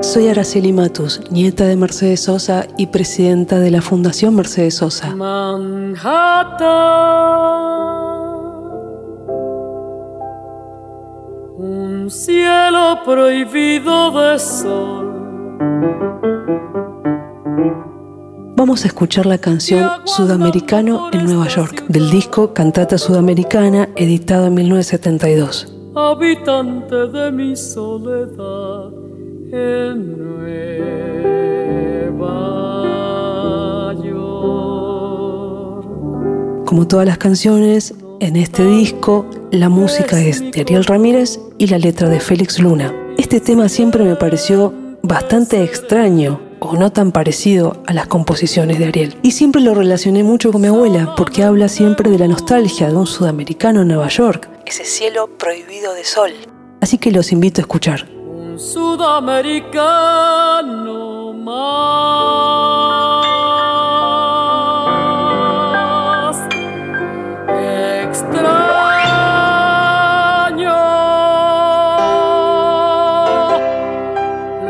Soy Araceli Matus, nieta de Mercedes Sosa y presidenta de la Fundación Mercedes Sosa. un cielo prohibido de sol. Vamos a escuchar la canción Sudamericano en Nueva York, del disco Cantata Sudamericana, editado en 1972. Habitante de mi soledad en. Como todas las canciones, en este disco la música es de Ariel Ramírez y la letra de Félix Luna. Este tema siempre me pareció bastante extraño o no tan parecido a las composiciones de Ariel. Y siempre lo relacioné mucho con mi abuela, porque habla siempre de la nostalgia de un sudamericano en Nueva York, ese cielo prohibido de sol. Así que los invito a escuchar. Sudamericano más extraño.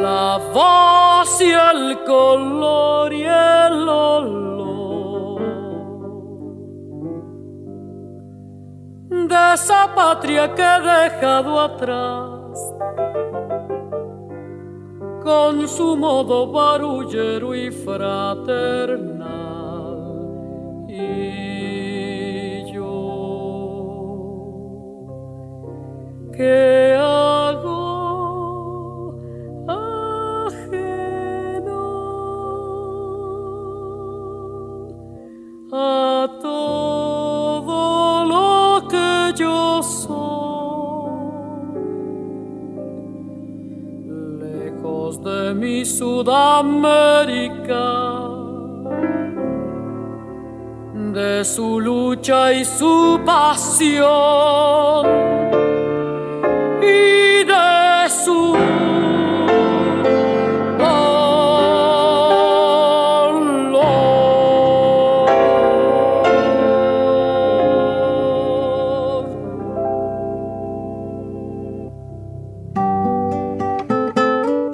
La voz y el color y el olor de esa patria que he dejado atrás con su modo barullero y fraternal. Y yo, ¿qué hago ajeno a todo de mi Sudamérica, de su lucha y su pasión